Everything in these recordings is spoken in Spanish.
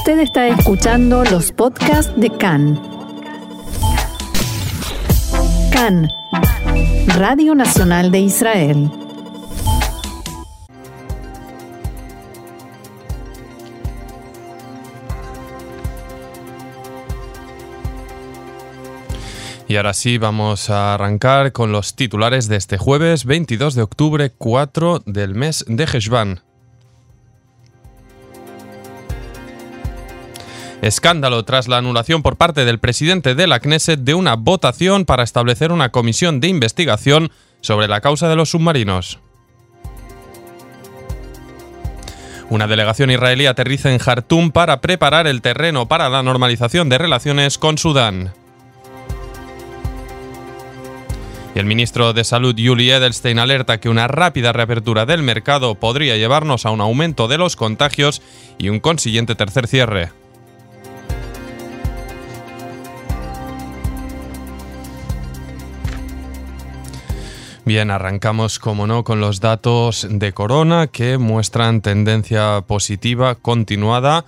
Usted está escuchando los podcasts de CAN. CAN, Radio Nacional de Israel. Y ahora sí, vamos a arrancar con los titulares de este jueves 22 de octubre, 4 del mes de Heshvan. Escándalo tras la anulación por parte del presidente de la Knesset de una votación para establecer una comisión de investigación sobre la causa de los submarinos. Una delegación israelí aterriza en Jartum para preparar el terreno para la normalización de relaciones con Sudán. Y el ministro de Salud Yuli Edelstein alerta que una rápida reapertura del mercado podría llevarnos a un aumento de los contagios y un consiguiente tercer cierre. Bien, arrancamos, como no, con los datos de Corona que muestran tendencia positiva continuada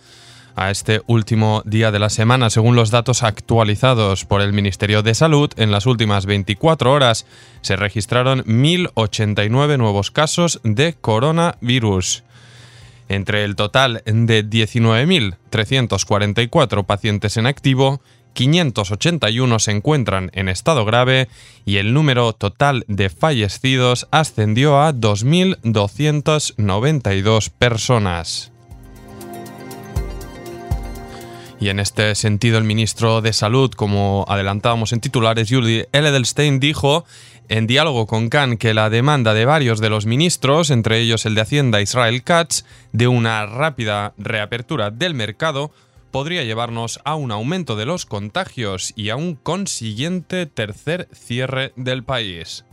a este último día de la semana, según los datos actualizados por el Ministerio de Salud. En las últimas 24 horas se registraron 1.089 nuevos casos de coronavirus. Entre el total de 19.344 pacientes en activo, 581 se encuentran en estado grave y el número total de fallecidos ascendió a 2.292 personas. Y en este sentido, el ministro de Salud, como adelantábamos en titulares, Yuri Edelstein, dijo en diálogo con Khan que la demanda de varios de los ministros, entre ellos el de Hacienda Israel Katz, de una rápida reapertura del mercado, podría llevarnos a un aumento de los contagios y a un consiguiente tercer cierre del país.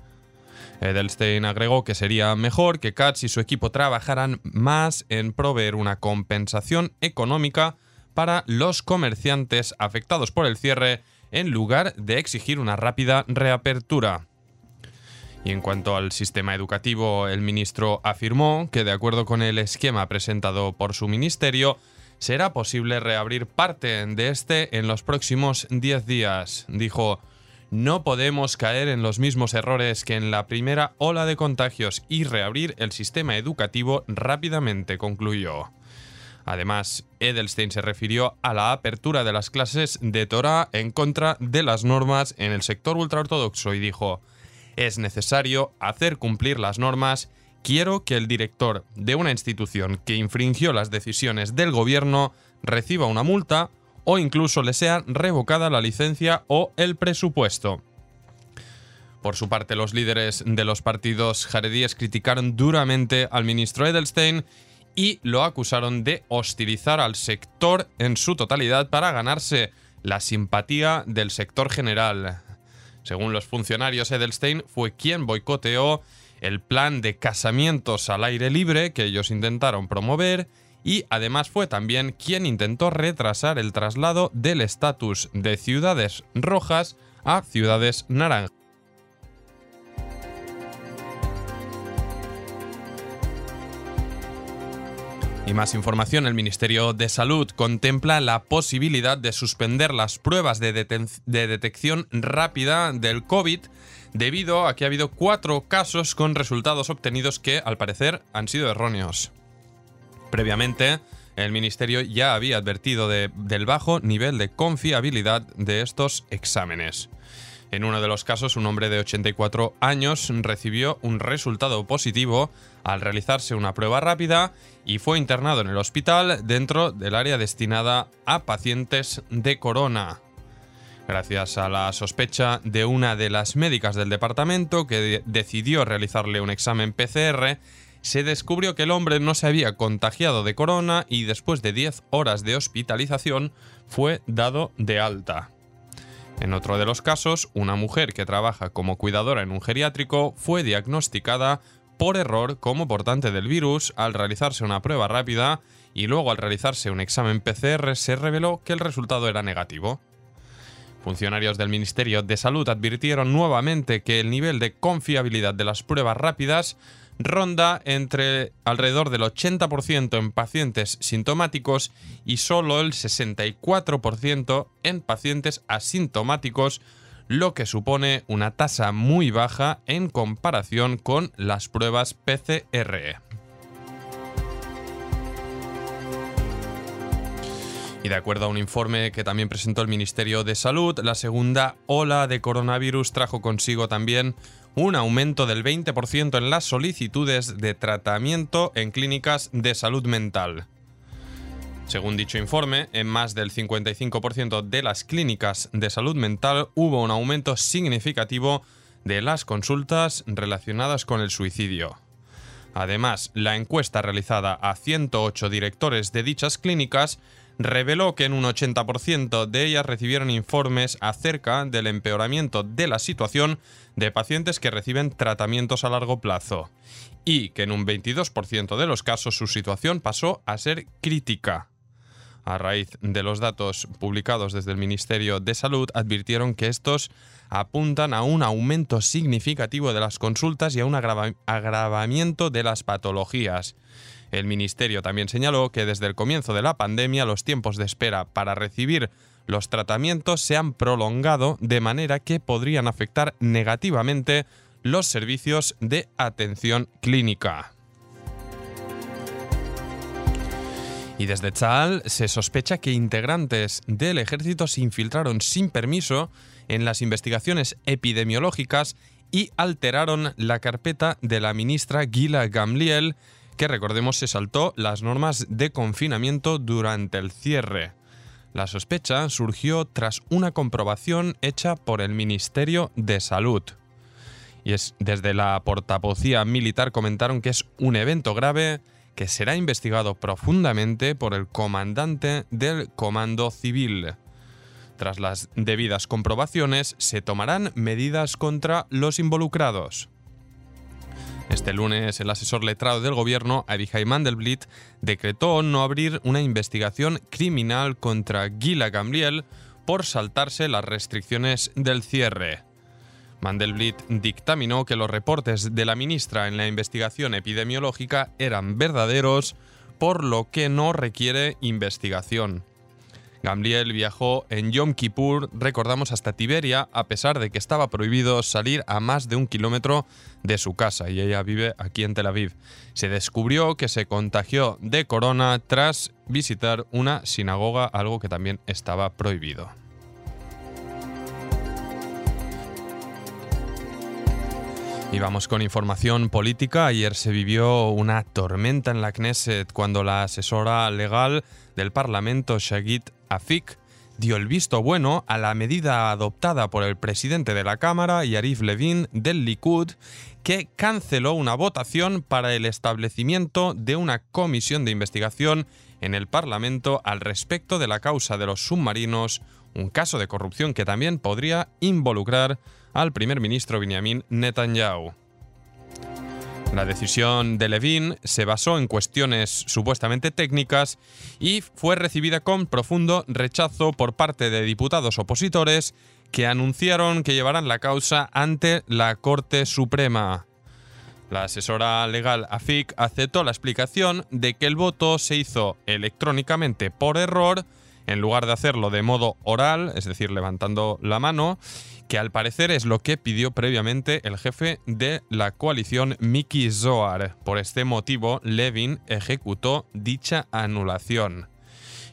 Edelstein agregó que sería mejor que Katz y su equipo trabajaran más en proveer una compensación económica para los comerciantes afectados por el cierre en lugar de exigir una rápida reapertura. Y en cuanto al sistema educativo, el ministro afirmó que de acuerdo con el esquema presentado por su ministerio, será posible reabrir parte de este en los próximos 10 días. Dijo, no podemos caer en los mismos errores que en la primera ola de contagios y reabrir el sistema educativo rápidamente, concluyó. Además, Edelstein se refirió a la apertura de las clases de Torah en contra de las normas en el sector ultraortodoxo y dijo, es necesario hacer cumplir las normas, quiero que el director de una institución que infringió las decisiones del gobierno reciba una multa o incluso le sea revocada la licencia o el presupuesto. Por su parte, los líderes de los partidos jaredíes criticaron duramente al ministro Edelstein y lo acusaron de hostilizar al sector en su totalidad para ganarse la simpatía del sector general. Según los funcionarios, Edelstein fue quien boicoteó el plan de casamientos al aire libre que ellos intentaron promover y además fue también quien intentó retrasar el traslado del estatus de ciudades rojas a ciudades naranjas. Y más información, el Ministerio de Salud contempla la posibilidad de suspender las pruebas de, detección rápida del COVID debido a que ha habido cuatro casos con resultados obtenidos que, al parecer, han sido erróneos. Previamente, el Ministerio ya había advertido del bajo nivel de confiabilidad de estos exámenes. En uno de los casos, un hombre de 84 años recibió un resultado positivo al realizarse una prueba rápida y fue internado en el hospital dentro del área destinada a pacientes de corona. Gracias a la sospecha de una de las médicas del departamento que decidió realizarle un examen PCR, se descubrió que el hombre no se había contagiado de corona y después de 10 horas de hospitalización fue dado de alta. En otro de los casos, una mujer que trabaja como cuidadora en un geriátrico fue diagnosticada por error como portante del virus al realizarse una prueba rápida y luego al realizarse un examen PCR se reveló que el resultado era negativo. Funcionarios del Ministerio de Salud advirtieron nuevamente que el nivel de confiabilidad de las pruebas rápidas ronda entre alrededor del 80% en pacientes sintomáticos y solo el 64% en pacientes asintomáticos, lo que supone una tasa muy baja en comparación con las pruebas PCR. Y de acuerdo a un informe que también presentó el Ministerio de Salud, la segunda ola de coronavirus trajo consigo también un aumento del 20% en las solicitudes de tratamiento en clínicas de salud mental. Según dicho informe, en más del 55% de las clínicas de salud mental hubo un aumento significativo de las consultas relacionadas con el suicidio. Además, la encuesta realizada a 108 directores de dichas clínicas reveló que en un 80% de ellas recibieron informes acerca del empeoramiento de la situación de pacientes que reciben tratamientos a largo plazo y que en un 22% de los casos su situación pasó a ser crítica. A raíz de los datos publicados desde el Ministerio de Salud, advirtieron que estos apuntan a un aumento significativo de las consultas y a un agravamiento de las patologías. El Ministerio también señaló que desde el comienzo de la pandemia los tiempos de espera para recibir los tratamientos se han prolongado de manera que podrían afectar negativamente los servicios de atención clínica. Y desde Chal se sospecha que integrantes del ejército se infiltraron sin permiso en las investigaciones epidemiológicas y alteraron la carpeta de la ministra Gila Gamliel que recordemos se saltó las normas de confinamiento durante el cierre. La sospecha surgió tras una comprobación hecha por el Ministerio de Salud. Y es desde la portavocía militar comentaron que es un evento grave que será investigado profundamente por el comandante del Comando Civil. Tras las debidas comprobaciones, se tomarán medidas contra los involucrados. Este lunes, el asesor letrado del gobierno, Abihai Mandelblit, decretó no abrir una investigación criminal contra Gila Gamliel por saltarse las restricciones del cierre. Mandelblit dictaminó que los reportes de la ministra en la investigación epidemiológica eran verdaderos, por lo que no requiere investigación. Gamliel viajó en Yom Kippur, recordamos, hasta Tiberia, a pesar de que estaba prohibido salir a más de un kilómetro de su casa, y ella vive aquí en Tel Aviv. Se descubrió que se contagió de corona tras visitar una sinagoga, algo que también estaba prohibido. Y vamos con información política. Ayer se vivió una tormenta en la Knesset cuando la asesora legal del Parlamento, Shagit Afik, dio el visto bueno a la medida adoptada por el presidente de la Cámara, Yarif Levin, del Likud, que canceló una votación para el establecimiento de una comisión de investigación en el Parlamento al respecto de la causa de los submarinos, un caso de corrupción que también podría involucrar al primer ministro Benjamin Netanyahu. La decisión de Levin se basó en cuestiones supuestamente técnicas y fue recibida con profundo rechazo por parte de diputados opositores que anunciaron que llevarán la causa ante la Corte Suprema. La asesora legal AFIC aceptó la explicación de que el voto se hizo electrónicamente por error en lugar de hacerlo de modo oral, es decir, levantando la mano, que al parecer es lo que pidió previamente el jefe de la coalición Miki Zohar. Por este motivo, Levin ejecutó dicha anulación.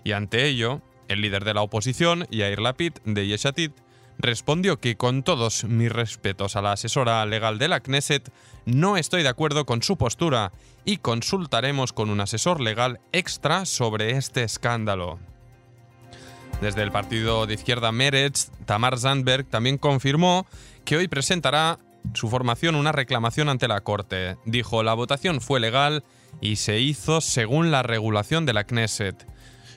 Y ante ello, el líder de la oposición, Yair Lapid, de Yeshatit, respondió que con todos mis respetos a la asesora legal de la Knesset, no estoy de acuerdo con su postura y consultaremos con un asesor legal extra sobre este escándalo. Desde el partido de izquierda Meretz, Tamar Zandberg también confirmó que hoy presentará su formación una reclamación ante la Corte. Dijo, la votación fue legal y se hizo según la regulación de la Knesset.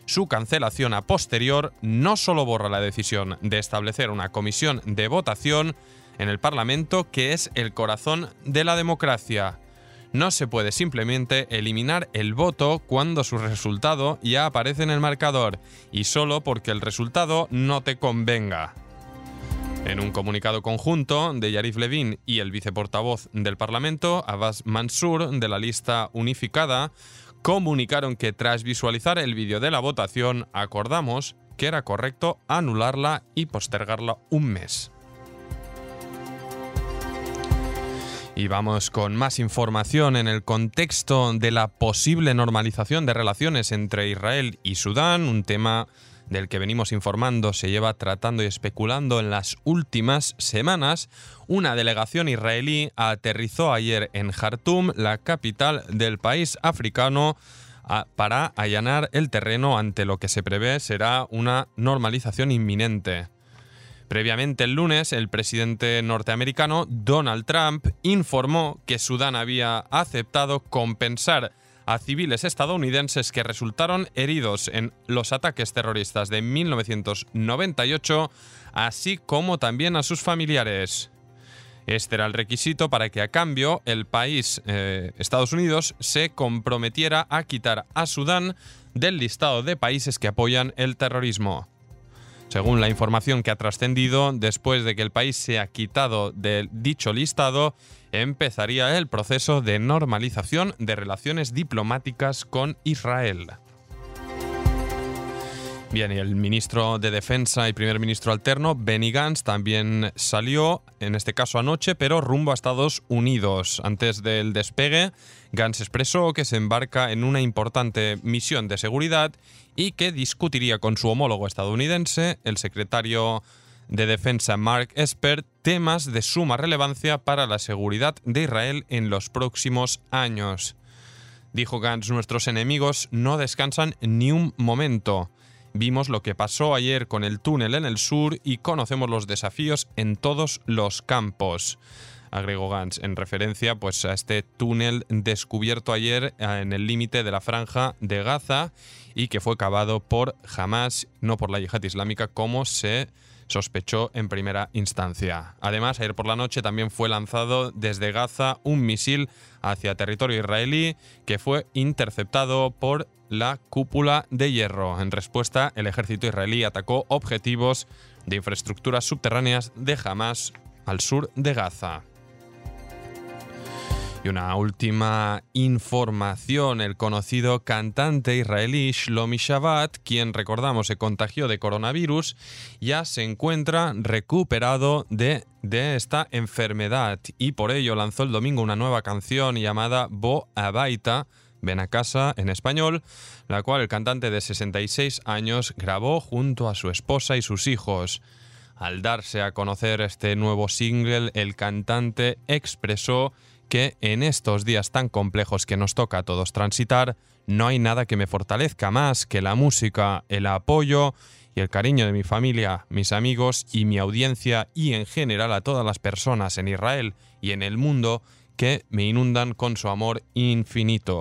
Su cancelación a posterior no solo borra la decisión de establecer una comisión de votación en el Parlamento, que es el corazón de la democracia, no se puede simplemente eliminar el voto cuando su resultado ya aparece en el marcador y solo porque el resultado no te convenga. En un comunicado conjunto de Yarif Levin y el viceportavoz del Parlamento, Abbas Mansour, de la lista unificada, comunicaron que tras visualizar el vídeo de la votación acordamos que era correcto anularla y postergarla un mes. Y vamos con más información en el contexto de la posible normalización de relaciones entre Israel y Sudán, un tema del que venimos informando se lleva tratando y especulando en las últimas semanas, una delegación israelí aterrizó ayer en Jartum, la capital del país africano, para allanar el terreno ante lo que se prevé será una normalización inminente. Previamente el lunes, el presidente norteamericano Donald Trump informó que Sudán había aceptado compensar a civiles estadounidenses que resultaron heridos en los ataques terroristas de 1998, así como también a sus familiares. Este era el requisito para que a cambio el país, eh, Estados Unidos, se comprometiera a quitar a Sudán del listado de países que apoyan el terrorismo. Según la información que ha trascendido, después de que el país sea quitado de dicho listado, empezaría el proceso de normalización de relaciones diplomáticas con Israel. Bien, y el ministro de Defensa y primer ministro alterno, Benny Gantz, también salió, en este caso anoche, pero rumbo a Estados Unidos. Antes del despegue, Gantz expresó que se embarca en una importante misión de seguridad y que discutiría con su homólogo estadounidense, el secretario de Defensa Mark Esper, temas de suma relevancia para la seguridad de Israel en los próximos años. Dijo Gantz, nuestros enemigos no descansan ni un momento. Vimos lo que pasó ayer con el túnel en el sur y conocemos los desafíos en todos los campos. Agregó Gantz en referencia pues, a este túnel descubierto ayer eh, en el límite de la franja de Gaza y que fue cavado por Hamas, no por la yihad islámica, como se sospechó en primera instancia. Además, ayer por la noche también fue lanzado desde Gaza un misil hacia territorio israelí que fue interceptado por la cúpula de hierro. En respuesta, el ejército israelí atacó objetivos de infraestructuras subterráneas de Hamas al sur de Gaza. Y una última información, el conocido cantante israelí Shlomi Shabbat, quien recordamos se contagió de coronavirus, ya se encuentra recuperado de, de esta enfermedad y por ello lanzó el domingo una nueva canción llamada Bo Abaita, Ven a casa en español, la cual el cantante de 66 años grabó junto a su esposa y sus hijos. Al darse a conocer este nuevo single, el cantante expresó que en estos días tan complejos que nos toca a todos transitar, no hay nada que me fortalezca más que la música, el apoyo y el cariño de mi familia, mis amigos y mi audiencia y en general a todas las personas en Israel y en el mundo que me inundan con su amor infinito.